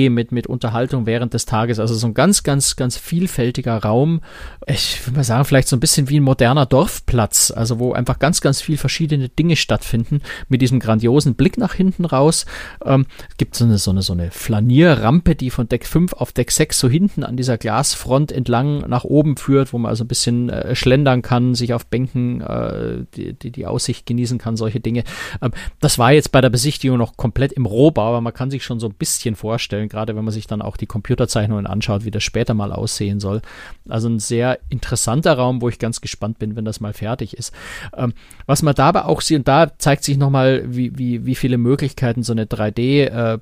Café, mit, mit Unterhaltung während des Tages. Also so ein ganz, ganz, ganz vielfältiger Raum. Ich würde mal sagen, vielleicht so ein bisschen wie ein moderner Dorfplatz, also wo einfach ganz, ganz viel verschiedene Dinge stattfinden mit diesem grandiosen Blick nach hinten raus. Ähm, es gibt so eine, so eine, so eine Flanierrampe, die von Deck 5 auf Deck 6 so hinten an dieser Glasfront entlang nach oben führt, wo man also ein bisschen äh, schlendern kann, sich auf Bänken äh, die, die, die Aussicht genießen kann, solche Dinge. Ähm, das war jetzt bei der Besichtigung noch komplett im Rohbau, aber man kann sich schon so ein bisschen vorstellen, gerade wenn man sich dann auch die Computerzeichnungen anschaut, wie das später mal aussehen soll. Also ein sehr interessanter Raum, wo ich ganz gespannt bin, wenn das mal fertig ist. Ähm, was man dabei auch sieht, und da zeigt sich nochmal, wie, wie, wie viele Möglichkeiten so eine 3D- äh,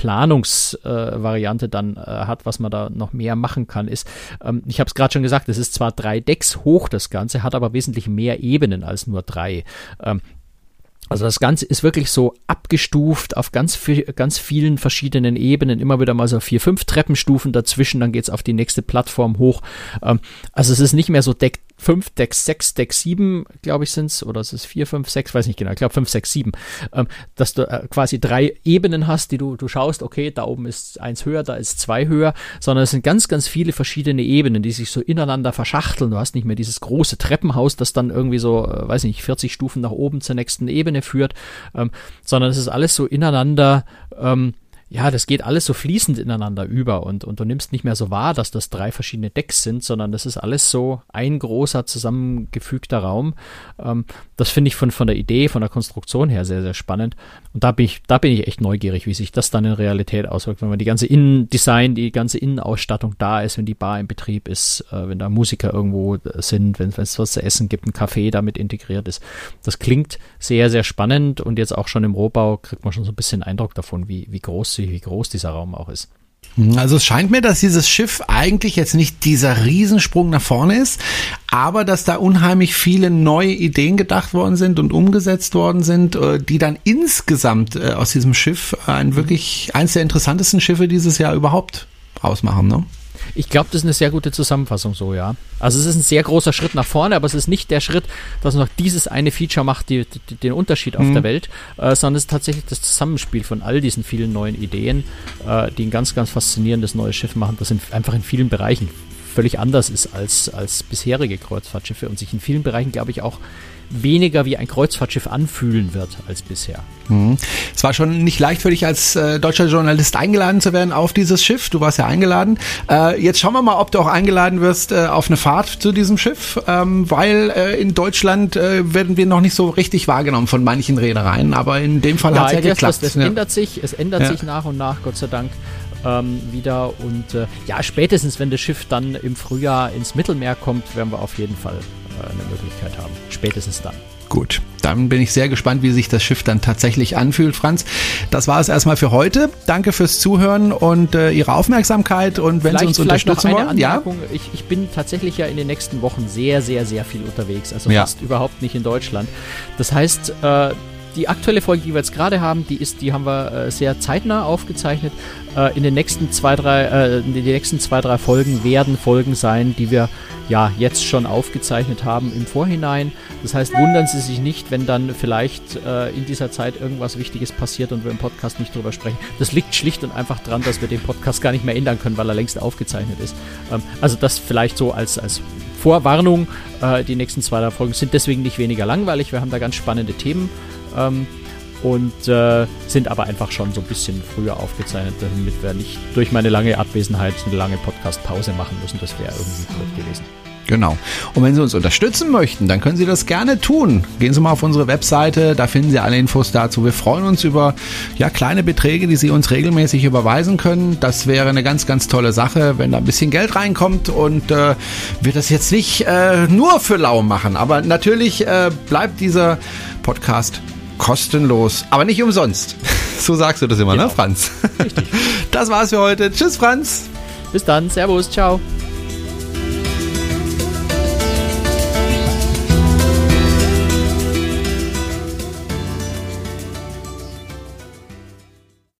Planungsvariante äh, dann äh, hat, was man da noch mehr machen kann, ist, ähm, ich habe es gerade schon gesagt, es ist zwar drei Decks hoch, das Ganze, hat aber wesentlich mehr Ebenen als nur drei. Ähm, also das Ganze ist wirklich so abgestuft auf ganz, ganz vielen verschiedenen Ebenen, immer wieder mal so vier, fünf Treppenstufen dazwischen, dann geht's auf die nächste Plattform hoch. Ähm, also es ist nicht mehr so Deck 5, Deck 6, Deck 7, glaube ich, sind's oder es ist 4, 5, 6, weiß nicht genau, ich glaube 5, 6, 7, ähm, dass du äh, quasi drei Ebenen hast, die du, du schaust, okay, da oben ist eins höher, da ist zwei höher, sondern es sind ganz, ganz viele verschiedene Ebenen, die sich so ineinander verschachteln. Du hast nicht mehr dieses große Treppenhaus, das dann irgendwie so, äh, weiß nicht, 40 Stufen nach oben zur nächsten Ebene führt, ähm, sondern es ist alles so ineinander ähm, ja, das geht alles so fließend ineinander über und, und du nimmst nicht mehr so wahr, dass das drei verschiedene Decks sind, sondern das ist alles so ein großer zusammengefügter Raum. Ähm, das finde ich von, von der Idee, von der Konstruktion her sehr, sehr spannend. Und da bin ich, da bin ich echt neugierig, wie sich das dann in Realität auswirkt, wenn man die ganze Innendesign, die ganze Innenausstattung da ist, wenn die Bar in Betrieb ist, äh, wenn da Musiker irgendwo sind, wenn es was zu essen gibt, ein Café damit integriert ist. Das klingt sehr, sehr spannend und jetzt auch schon im Rohbau kriegt man schon so ein bisschen Eindruck davon, wie, wie groß sie wie groß dieser Raum auch ist. Also es scheint mir, dass dieses Schiff eigentlich jetzt nicht dieser Riesensprung nach vorne ist, aber dass da unheimlich viele neue Ideen gedacht worden sind und umgesetzt worden sind, äh, die dann insgesamt äh, aus diesem Schiff ein wirklich eins der interessantesten Schiffe dieses Jahr überhaupt ausmachen. Ne? Ich glaube, das ist eine sehr gute Zusammenfassung so, ja. Also es ist ein sehr großer Schritt nach vorne, aber es ist nicht der Schritt, dass noch dieses eine Feature macht die, die, den Unterschied auf mhm. der Welt, äh, sondern es ist tatsächlich das Zusammenspiel von all diesen vielen neuen Ideen, äh, die ein ganz, ganz faszinierendes neues Schiff machen. Das sind einfach in vielen Bereichen völlig anders ist als, als bisherige Kreuzfahrtschiffe und sich in vielen Bereichen, glaube ich, auch weniger wie ein Kreuzfahrtschiff anfühlen wird als bisher. Mhm. Es war schon nicht leicht für dich als äh, deutscher Journalist eingeladen zu werden auf dieses Schiff. Du warst ja eingeladen. Äh, jetzt schauen wir mal, ob du auch eingeladen wirst äh, auf eine Fahrt zu diesem Schiff, ähm, weil äh, in Deutschland äh, werden wir noch nicht so richtig wahrgenommen von manchen Reedereien. Aber in dem Fall ja, hat es ja geklappt. Das, das ja. ändert sich. Es ändert ja. sich nach und nach, Gott sei Dank. Ähm, wieder und äh, ja, spätestens wenn das Schiff dann im Frühjahr ins Mittelmeer kommt, werden wir auf jeden Fall eine Möglichkeit haben. Spätestens dann. Gut, dann bin ich sehr gespannt, wie sich das Schiff dann tatsächlich anfühlt, Franz. Das war es erstmal für heute. Danke fürs Zuhören und äh, Ihre Aufmerksamkeit und wenn vielleicht, Sie uns unterstützen wollen. Ja? Ich, ich, bin tatsächlich ja in den nächsten Wochen sehr, sehr, sehr viel unterwegs, also ja. fast überhaupt nicht in Deutschland. Das heißt, äh, die aktuelle Folge, die wir jetzt gerade haben, die ist, die haben wir äh, sehr zeitnah aufgezeichnet. Äh, in den nächsten zwei, drei, äh, die nächsten zwei, drei Folgen werden Folgen sein, die wir ja jetzt schon aufgezeichnet haben im Vorhinein. Das heißt, wundern Sie sich nicht, wenn dann vielleicht äh, in dieser Zeit irgendwas Wichtiges passiert und wir im Podcast nicht drüber sprechen. Das liegt schlicht und einfach daran, dass wir den Podcast gar nicht mehr ändern können, weil er längst aufgezeichnet ist. Ähm, also das vielleicht so als, als Vorwarnung. Äh, die nächsten zwei, drei Folgen sind deswegen nicht weniger langweilig. Wir haben da ganz spannende Themen. Ähm, und äh, sind aber einfach schon so ein bisschen früher aufgezeichnet, damit wir nicht durch meine lange Abwesenheit eine lange Podcast-Pause machen müssen. Das wäre irgendwie blöd gewesen. Genau. Und wenn Sie uns unterstützen möchten, dann können Sie das gerne tun. Gehen Sie mal auf unsere Webseite, da finden Sie alle Infos dazu. Wir freuen uns über ja, kleine Beträge, die Sie uns regelmäßig überweisen können. Das wäre eine ganz, ganz tolle Sache, wenn da ein bisschen Geld reinkommt und äh, wir das jetzt nicht äh, nur für lau machen. Aber natürlich äh, bleibt dieser Podcast kostenlos, aber nicht umsonst. So sagst du das immer, ne, genau. ne, Franz? Richtig. Das war's für heute. Tschüss, Franz. Bis dann. Servus. Ciao.